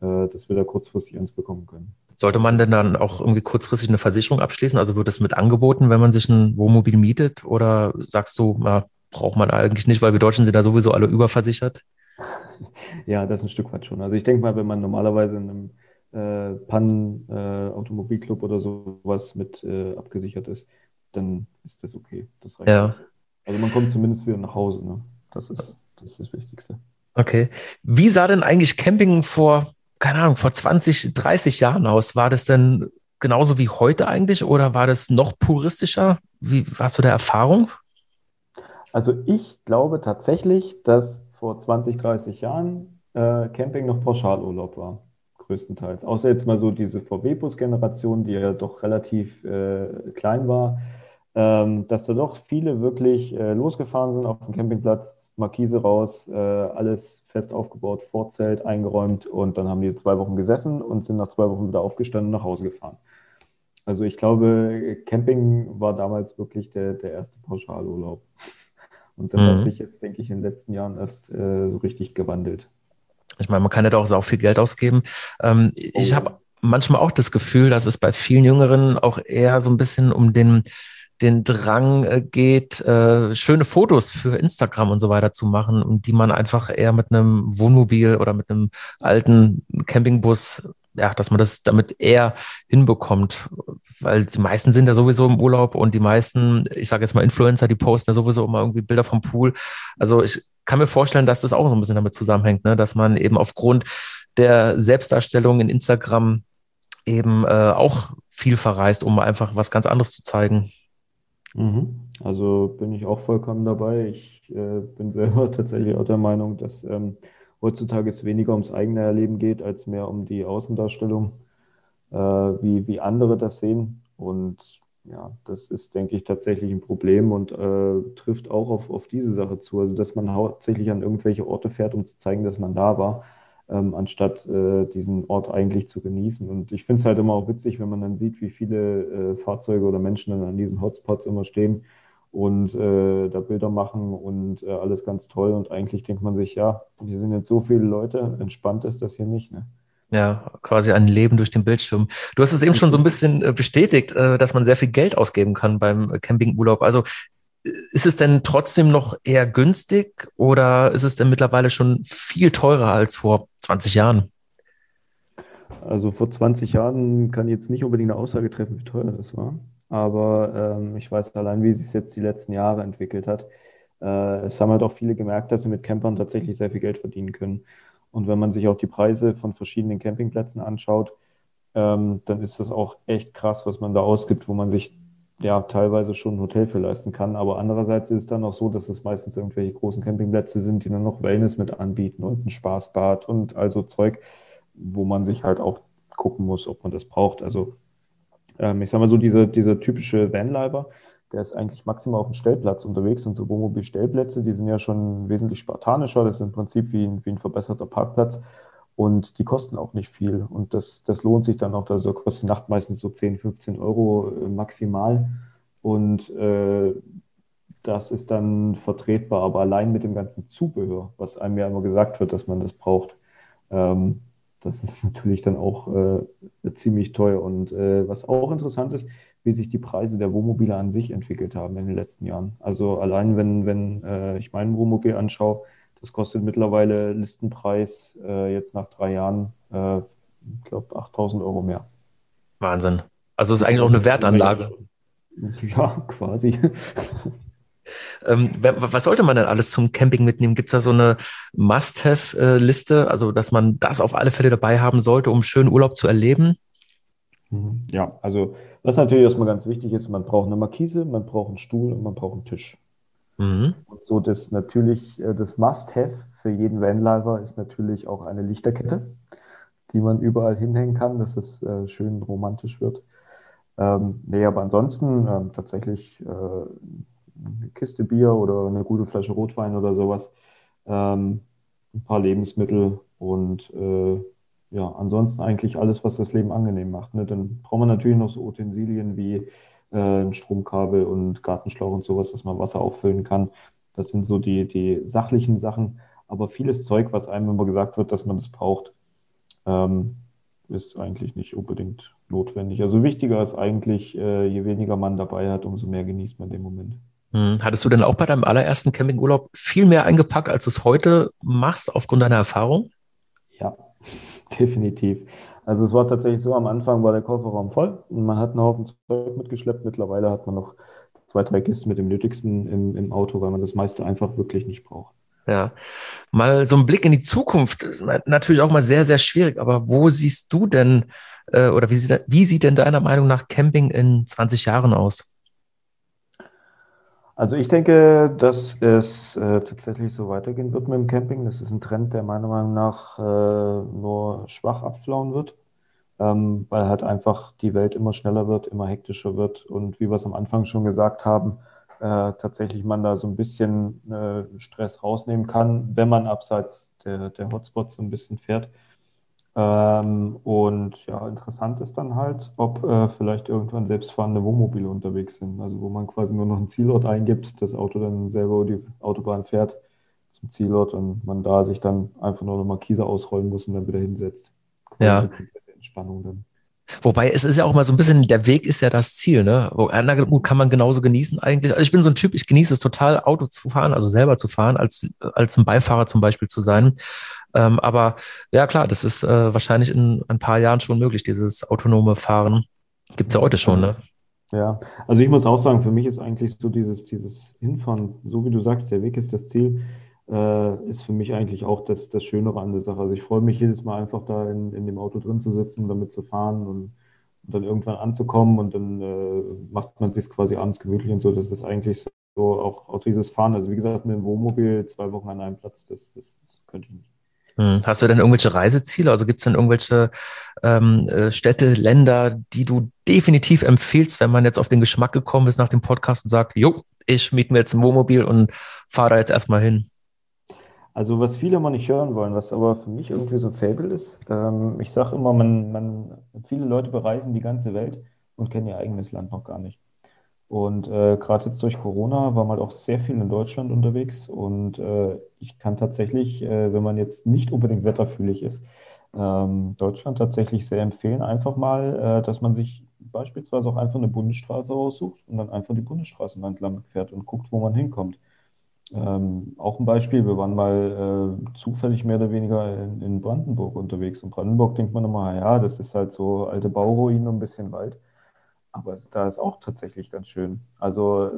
[SPEAKER 3] äh, dass wir da kurzfristig eins bekommen können.
[SPEAKER 2] Sollte man denn dann auch irgendwie kurzfristig eine Versicherung abschließen? Also wird es mit angeboten, wenn man sich ein Wohnmobil mietet? Oder sagst du, na, braucht man eigentlich nicht, weil wir Deutschen sind da sowieso alle überversichert?
[SPEAKER 3] Ja, das ist ein Stück weit schon. Also ich denke mal, wenn man normalerweise in einem äh, Pannen-Automobilclub oder sowas mit äh, abgesichert ist, dann ist das okay. Das reicht
[SPEAKER 2] Ja.
[SPEAKER 3] Also man kommt zumindest wieder nach Hause. Ne? Das ist, das ist das Wichtigste.
[SPEAKER 2] Okay. Wie sah denn eigentlich Camping vor, keine Ahnung, vor 20, 30 Jahren aus? War das denn genauso wie heute eigentlich oder war das noch puristischer? Wie hast du da Erfahrung?
[SPEAKER 3] Also ich glaube tatsächlich, dass vor 20, 30 Jahren äh, Camping noch Pauschalurlaub war, größtenteils. Außer jetzt mal so diese VW-Bus-Generation, die ja doch relativ äh, klein war, ähm, dass da doch viele wirklich äh, losgefahren sind auf dem Campingplatz, Markise raus, äh, alles fest aufgebaut, Vorzelt eingeräumt und dann haben die zwei Wochen gesessen und sind nach zwei Wochen wieder aufgestanden und nach Hause gefahren. Also ich glaube, Camping war damals wirklich der, der erste Pauschalurlaub. Und das
[SPEAKER 2] Mhm.
[SPEAKER 3] hat sich jetzt, denke ich, in den letzten Jahren erst äh, so richtig gewandelt.
[SPEAKER 2] Ich meine, man kann ja da auch sau viel Geld ausgeben. Ähm, ich
[SPEAKER 3] ja.
[SPEAKER 2] habe manchmal auch das Gefühl, dass es bei vielen Jüngeren auch eher so ein bisschen um den, den Drang äh, geht, äh, schöne Fotos für Instagram und so weiter zu machen und die man einfach eher mit einem Wohnmobil oder mit einem alten Campingbus, ja, dass man das damit eher hinbekommt. Weil die meisten sind ja sowieso im Urlaub und die meisten, ich sage jetzt mal Influencer, die posten ja sowieso immer irgendwie Bilder vom Pool. Also ich kann mir vorstellen, dass das auch so ein bisschen damit zusammenhängt, ne? dass man eben aufgrund der Selbstdarstellung in Instagram eben äh, auch viel verreist, um einfach was ganz anderes zu zeigen.
[SPEAKER 3] Mhm. Also bin ich auch vollkommen dabei. Ich äh, bin selber tatsächlich auch der Meinung, dass ähm, heutzutage es weniger ums eigene Erleben geht, als mehr um die Außendarstellung, äh, wie, wie andere das sehen. Und ja, das ist, denke ich, tatsächlich ein Problem und äh, trifft auch auf, auf diese Sache zu. Also, dass man hauptsächlich an irgendwelche Orte fährt, um zu zeigen, dass man da war, ähm, anstatt äh, diesen Ort eigentlich zu genießen. Und ich finde es halt immer auch witzig, wenn man dann sieht, wie viele äh, Fahrzeuge oder Menschen dann an diesen Hotspots immer stehen und äh, da Bilder machen und äh, alles ganz toll. Und eigentlich denkt man sich, ja, hier sind jetzt so viele Leute, entspannt ist das hier nicht, ne?
[SPEAKER 2] Ja, quasi ein Leben durch den Bildschirm. Du hast es eben schon so ein bisschen äh, bestätigt, äh, dass man sehr viel Geld ausgeben kann beim Campingurlaub. Also ist es denn trotzdem noch eher günstig oder ist es denn mittlerweile schon viel teurer als vor 20 Jahren?
[SPEAKER 3] Also vor 20 Jahren kann ich jetzt nicht unbedingt eine Aussage treffen, wie teuer das war. Aber ähm, ich weiß allein, wie sich es jetzt die letzten Jahre entwickelt hat. Äh, es haben halt auch viele gemerkt, dass sie mit Campern tatsächlich sehr viel Geld verdienen können. Und wenn man sich auch die Preise von verschiedenen Campingplätzen anschaut, ähm, dann ist das auch echt krass, was man da ausgibt, wo man sich ja teilweise schon ein Hotel für leisten kann. Aber andererseits ist es dann auch so, dass es meistens irgendwelche großen Campingplätze sind, die dann noch Wellness mit anbieten und ein Spaßbad und also Zeug, wo man sich halt auch gucken muss, ob man das braucht. Also ähm, ich sag mal so, diese, dieser typische Vanlifer, der ist eigentlich maximal auf dem Stellplatz unterwegs und so Wohnmobil-Stellplätze, die sind ja schon wesentlich spartanischer. Das ist im Prinzip wie ein, wie ein verbesserter Parkplatz und die kosten auch nicht viel. Und das, das lohnt sich dann auch. Also kostet die Nacht meistens so 10, 15 Euro äh, maximal. Und äh, das ist dann vertretbar. Aber allein mit dem ganzen Zubehör, was einem ja immer gesagt wird, dass man das braucht, ähm, das ist natürlich dann auch äh, ziemlich teuer. Und äh, was auch interessant ist, wie sich die Preise der Wohnmobile an sich entwickelt haben in den letzten Jahren. Also allein wenn, wenn äh, ich mein Wohnmobil anschaue, das kostet mittlerweile Listenpreis äh, jetzt nach drei Jahren, äh, ich glaube, 8000 Euro mehr.
[SPEAKER 2] Wahnsinn. Also ist eigentlich auch eine Wertanlage.
[SPEAKER 3] Ja, quasi.
[SPEAKER 2] Ähm, was sollte man denn alles zum Camping mitnehmen? Gibt es da so eine Must-Have-Liste, also dass man das auf alle Fälle dabei haben sollte, um schönen Urlaub zu erleben?
[SPEAKER 3] Mhm. Ja, also was natürlich erstmal ganz wichtig ist, man braucht eine Markise, man braucht einen Stuhl und man braucht einen Tisch.
[SPEAKER 2] Mhm.
[SPEAKER 3] Und so das natürlich, äh, das Must-Have für jeden Vanlifer ist natürlich auch eine Lichterkette, die man überall hinhängen kann, dass es äh, schön romantisch wird. Ähm, nee, aber ansonsten ähm, tatsächlich äh, eine Kiste Bier oder eine gute Flasche Rotwein oder sowas, ähm, ein paar Lebensmittel und äh, ja, ansonsten eigentlich alles, was das Leben angenehm macht. Ne? Dann braucht man natürlich noch so Utensilien wie ein Stromkabel und Gartenschlauch und sowas, dass man Wasser auffüllen kann. Das sind so die, die sachlichen Sachen. Aber vieles Zeug, was einem immer gesagt wird, dass man das braucht, ähm, ist eigentlich nicht unbedingt notwendig. Also wichtiger ist eigentlich, äh, je weniger man dabei hat, umso mehr genießt man den Moment.
[SPEAKER 2] Hm. Hattest du denn auch bei deinem allerersten Campingurlaub viel mehr eingepackt, als du es heute machst, aufgrund deiner Erfahrung?
[SPEAKER 3] Ja, definitiv. Also es war tatsächlich so, am Anfang war der Kofferraum voll und man hat einen Haufen Zeug mitgeschleppt. Mittlerweile hat man noch zwei, drei Kisten mit dem Nötigsten im, im Auto, weil man das meiste einfach wirklich nicht braucht.
[SPEAKER 2] Ja, mal so ein Blick in die Zukunft ist natürlich auch mal sehr, sehr schwierig. Aber wo siehst du denn äh, oder wie sieht, wie sieht denn deiner Meinung nach Camping in 20 Jahren aus?
[SPEAKER 3] Also ich denke, dass es äh, tatsächlich so weitergehen wird mit dem Camping. Das ist ein Trend, der meiner Meinung nach äh, nur schwach abflauen wird, ähm, weil halt einfach die Welt immer schneller wird, immer hektischer wird und wie wir es am Anfang schon gesagt haben, äh, tatsächlich man da so ein bisschen äh, Stress rausnehmen kann, wenn man abseits der, der Hotspots so ein bisschen fährt. Ähm, und ja, interessant ist dann halt, ob äh, vielleicht irgendwann selbstfahrende Wohnmobile unterwegs sind. Also wo man quasi nur noch einen Zielort eingibt, das Auto dann selber die Autobahn fährt zum Zielort und man da sich dann einfach nur eine Markise ausrollen muss und dann wieder hinsetzt.
[SPEAKER 2] Quasi ja. Entspannung dann. Wobei es ist ja auch mal so ein bisschen, der Weg ist ja das Ziel, ne? Na gut, kann man genauso genießen eigentlich. Also ich bin so ein Typ, ich genieße es total, Auto zu fahren, also selber zu fahren, als, als ein Beifahrer zum Beispiel zu sein. Ähm, aber ja, klar, das ist äh, wahrscheinlich in ein paar Jahren schon möglich, dieses autonome Fahren. Gibt es ja heute schon, ne?
[SPEAKER 3] Ja, also ich muss auch sagen, für mich ist eigentlich so dieses, dieses Hinfahren, so wie du sagst, der Weg ist das Ziel, äh, ist für mich eigentlich auch das, das Schönere an der Sache. Also ich freue mich jedes Mal einfach da in, in dem Auto drin zu sitzen, damit zu fahren und, und dann irgendwann anzukommen und dann äh, macht man sich quasi abends gemütlich und so. Das ist eigentlich so auch, auch dieses Fahren. Also wie gesagt, mit dem Wohnmobil zwei Wochen an einem Platz, das, das, das könnte ich nicht.
[SPEAKER 2] Hm. Hast du denn irgendwelche Reiseziele? Also gibt es denn irgendwelche ähm, äh, Städte, Länder, die du definitiv empfiehlst, wenn man jetzt auf den Geschmack gekommen ist nach dem Podcast und sagt, jo, ich miete mir jetzt ein Wohnmobil und fahre da jetzt erstmal hin?
[SPEAKER 3] Also was viele immer nicht hören wollen, was aber für mich irgendwie so Fable ist, ähm, ich sage immer, man, man, viele Leute bereisen die ganze Welt und kennen ihr eigenes Land noch gar nicht. Und äh, gerade jetzt durch Corona war man auch sehr viel in Deutschland unterwegs. Und äh, ich kann tatsächlich, äh, wenn man jetzt nicht unbedingt wetterfühlig ist, ähm, Deutschland tatsächlich sehr empfehlen. Einfach mal, äh, dass man sich beispielsweise auch einfach eine Bundesstraße aussucht und dann einfach die Bundesstraße entlang fährt und guckt, wo man hinkommt. Ähm, auch ein Beispiel, wir waren mal äh, zufällig mehr oder weniger in, in Brandenburg unterwegs. Und Brandenburg denkt man immer, ja, das ist halt so alte Bauruinen und ein bisschen Wald. Aber da ist auch tatsächlich ganz schön. Also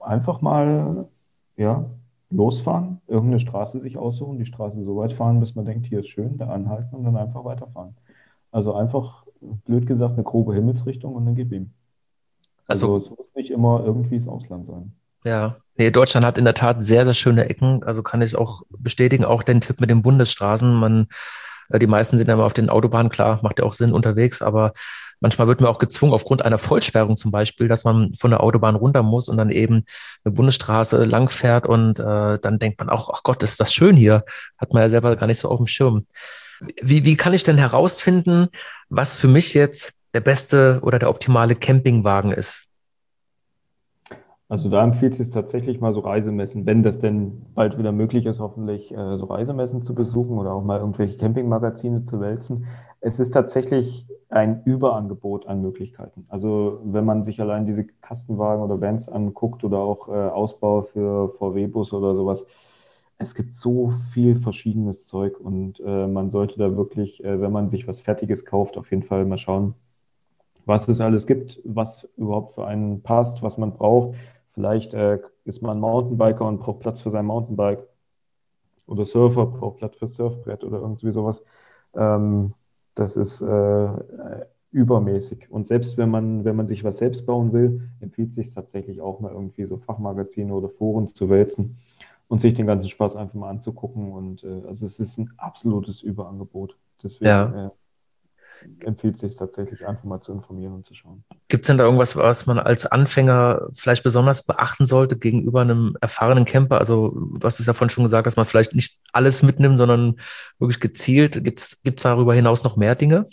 [SPEAKER 3] einfach mal, ja, losfahren, irgendeine Straße sich aussuchen, die Straße so weit fahren, bis man denkt, hier ist schön, da anhalten und dann einfach weiterfahren. Also einfach, blöd gesagt, eine grobe Himmelsrichtung und dann gib ihm. Also, also es muss nicht immer irgendwie das Ausland sein.
[SPEAKER 2] Ja, nee, Deutschland hat in der Tat sehr, sehr schöne Ecken. Also kann ich auch bestätigen, auch den Tipp mit den Bundesstraßen. Man, äh, die meisten sind immer auf den Autobahnen, klar, macht ja auch Sinn unterwegs, aber manchmal wird man auch gezwungen, aufgrund einer Vollsperrung zum Beispiel, dass man von der Autobahn runter muss und dann eben eine Bundesstraße langfährt und äh, dann denkt man auch, ach Gott, ist das schön hier. Hat man ja selber gar nicht so auf dem Schirm. Wie, wie kann ich denn herausfinden, was für mich jetzt der beste oder der optimale Campingwagen ist?
[SPEAKER 3] Also da empfiehlt es tatsächlich mal so Reisemessen, wenn das denn bald wieder möglich ist, hoffentlich äh, so Reisemessen zu besuchen oder auch mal irgendwelche Campingmagazine zu wälzen. Es ist tatsächlich ein Überangebot an Möglichkeiten. Also wenn man sich allein diese Kastenwagen oder Vans anguckt oder auch äh, Ausbau für VW-Bus oder sowas, es gibt so viel verschiedenes Zeug und äh, man sollte da wirklich, wenn man sich was Fertiges kauft, auf jeden Fall mal schauen, was es alles gibt, was überhaupt für einen passt, was man braucht. Vielleicht äh, ist man Mountainbiker und braucht Platz für sein Mountainbike. Oder Surfer braucht Platz für Surfbrett oder irgendwie sowas. Ähm, das ist äh, übermäßig. Und selbst wenn man, wenn man sich was selbst bauen will, empfiehlt es sich tatsächlich auch mal irgendwie so Fachmagazine oder Foren zu wälzen und sich den ganzen Spaß einfach mal anzugucken. Und äh, also es ist ein absolutes Überangebot. Deswegen
[SPEAKER 2] ja.
[SPEAKER 3] Empfiehlt sich tatsächlich einfach mal zu informieren und zu schauen.
[SPEAKER 2] Gibt es denn da irgendwas, was man als Anfänger vielleicht besonders beachten sollte gegenüber einem erfahrenen Camper? Also du hast es ja vorhin schon gesagt, dass man vielleicht nicht alles mitnimmt, sondern wirklich gezielt. Gibt es darüber hinaus noch mehr Dinge?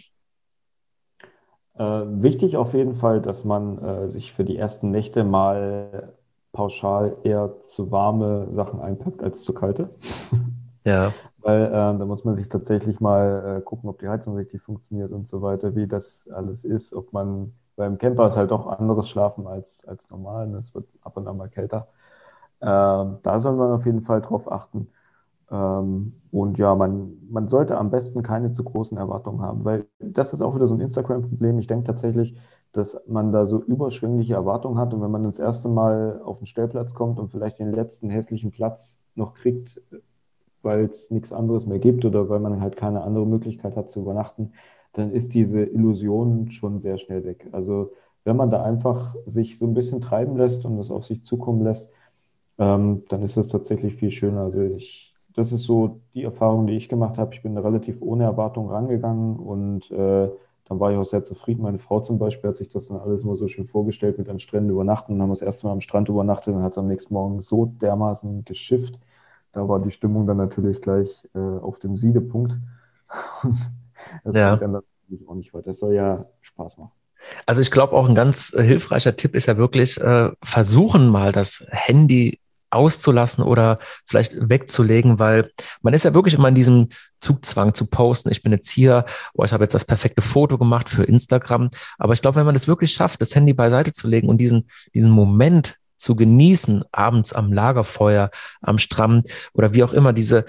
[SPEAKER 3] Äh, wichtig auf jeden Fall, dass man äh, sich für die ersten Nächte mal pauschal eher zu warme Sachen einpackt als zu kalte.
[SPEAKER 2] Ja.
[SPEAKER 3] Weil äh, da muss man sich tatsächlich mal äh, gucken, ob die Heizung richtig funktioniert und so weiter, wie das alles ist, ob man beim Camper ist halt doch anderes Schlafen als, als normal. Es wird ab und an mal kälter. Ähm, da soll man auf jeden Fall drauf achten. Ähm, und ja, man, man sollte am besten keine zu großen Erwartungen haben, weil das ist auch wieder so ein Instagram-Problem. Ich denke tatsächlich, dass man da so überschwängliche Erwartungen hat und wenn man das erste Mal auf den Stellplatz kommt und vielleicht den letzten hässlichen Platz noch kriegt, weil es nichts anderes mehr gibt oder weil man halt keine andere Möglichkeit hat zu übernachten, dann ist diese Illusion schon sehr schnell weg. Also wenn man da einfach sich so ein bisschen treiben lässt und es auf sich zukommen lässt, ähm, dann ist es tatsächlich viel schöner. Also ich, das ist so die Erfahrung, die ich gemacht habe. Ich bin relativ ohne Erwartung rangegangen und äh, dann war ich auch sehr zufrieden. Meine Frau zum Beispiel hat sich das dann alles immer so schön vorgestellt mit an Stränden übernachten und haben das erste Mal am Strand übernachtet und hat es am nächsten Morgen so dermaßen geschifft, da war die Stimmung dann natürlich gleich äh, auf dem Siedepunkt. Und das ja. dann natürlich auch nicht weiter. Das soll ja Spaß machen.
[SPEAKER 2] Also ich glaube auch ein ganz äh, hilfreicher Tipp ist ja wirklich äh, versuchen mal das Handy auszulassen oder vielleicht wegzulegen, weil man ist ja wirklich immer in diesem Zugzwang zu posten. Ich bin jetzt hier, oh, ich habe jetzt das perfekte Foto gemacht für Instagram. Aber ich glaube, wenn man es wirklich schafft, das Handy beiseite zu legen und diesen, diesen Moment zu genießen, abends am Lagerfeuer, am Strand oder wie auch immer, diese,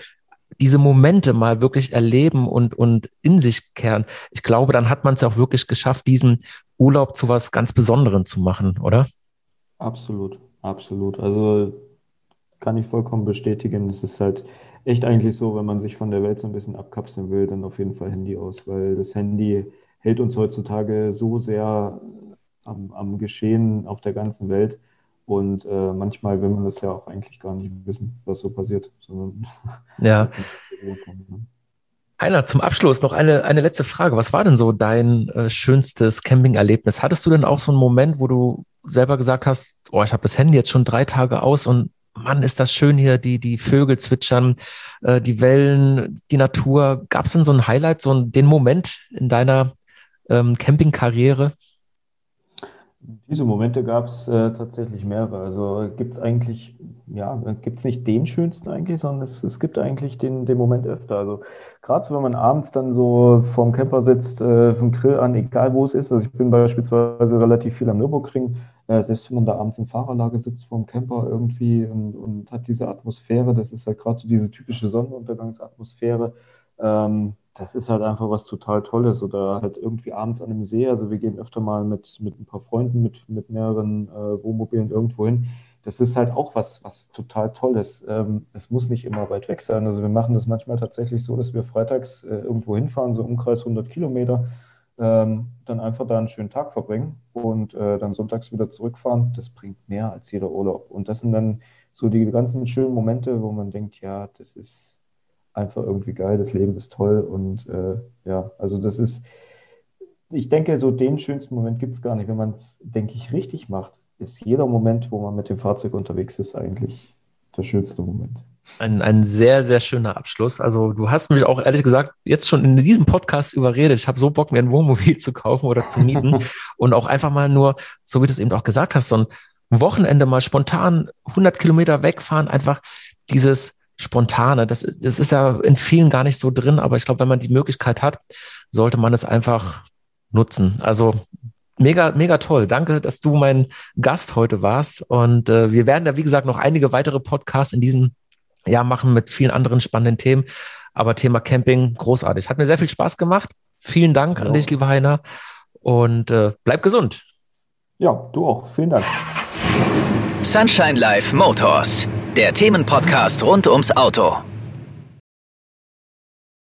[SPEAKER 2] diese Momente mal wirklich erleben und, und in sich kehren. Ich glaube, dann hat man es auch wirklich geschafft, diesen Urlaub zu was ganz Besonderem zu machen, oder?
[SPEAKER 3] Absolut, absolut. Also kann ich vollkommen bestätigen. Es ist halt echt eigentlich so, wenn man sich von der Welt so ein bisschen abkapseln will, dann auf jeden Fall Handy aus, weil das Handy hält uns heutzutage so sehr am, am Geschehen auf der ganzen Welt und äh, manchmal will man das ja auch eigentlich gar nicht wissen, was so passiert, sondern
[SPEAKER 2] ja. Heiner, zum Abschluss noch eine, eine letzte Frage. Was war denn so dein äh, schönstes Camping-Erlebnis? Hattest du denn auch so einen Moment, wo du selber gesagt hast, oh, ich habe das Handy jetzt schon drei Tage aus und Mann, ist das schön hier, die, die Vögel zwitschern, äh, die Wellen, die Natur. Gab es denn so ein Highlight, so einen, den Moment in deiner ähm, Campingkarriere?
[SPEAKER 3] Diese Momente gab es äh, tatsächlich mehrere. Also gibt es eigentlich, ja, gibt es nicht den schönsten eigentlich, sondern es, es gibt eigentlich den, den Moment öfter. Also gerade so, wenn man abends dann so vorm Camper sitzt, äh, vom Grill an, egal wo es ist. Also ich bin beispielsweise relativ viel am Nürburgring. Äh, selbst wenn man da abends im Fahrerlager sitzt vorm Camper irgendwie und, und hat diese Atmosphäre, das ist halt gerade so diese typische Sonnenuntergangsatmosphäre. Ähm, das ist halt einfach was total Tolles. Oder halt irgendwie abends an einem See. Also wir gehen öfter mal mit, mit ein paar Freunden, mit, mit mehreren äh, Wohnmobilen irgendwo hin. Das ist halt auch was, was total Tolles. Ähm, es muss nicht immer weit weg sein. Also wir machen das manchmal tatsächlich so, dass wir freitags äh, irgendwo hinfahren, so Umkreis 100 Kilometer, ähm, dann einfach da einen schönen Tag verbringen und äh, dann sonntags wieder zurückfahren. Das bringt mehr als jeder Urlaub. Und das sind dann so die ganzen schönen Momente, wo man denkt, ja, das ist einfach irgendwie geil, das Leben ist toll und äh, ja, also das ist, ich denke, so den schönsten Moment gibt es gar nicht. Wenn man es, denke ich, richtig macht, ist jeder Moment, wo man mit dem Fahrzeug unterwegs ist, eigentlich der schönste Moment.
[SPEAKER 2] Ein, ein sehr, sehr schöner Abschluss. Also du hast mich auch ehrlich gesagt jetzt schon in diesem Podcast überredet. Ich habe so Bock, mir ein Wohnmobil zu kaufen oder zu mieten und auch einfach mal nur, so wie du es eben auch gesagt hast, so ein Wochenende mal spontan 100 Kilometer wegfahren, einfach dieses Spontane. Das, das ist ja in vielen gar nicht so drin, aber ich glaube, wenn man die Möglichkeit hat, sollte man es einfach nutzen. Also mega, mega toll. Danke, dass du mein Gast heute warst. Und äh, wir werden ja, wie gesagt, noch einige weitere Podcasts in diesem Jahr machen mit vielen anderen spannenden Themen. Aber Thema Camping, großartig. Hat mir sehr viel Spaß gemacht. Vielen Dank ja. an dich, lieber Heiner. Und äh, bleib gesund.
[SPEAKER 3] Ja, du auch. Vielen Dank.
[SPEAKER 1] Sunshine Life Motors der Themenpodcast rund ums Auto.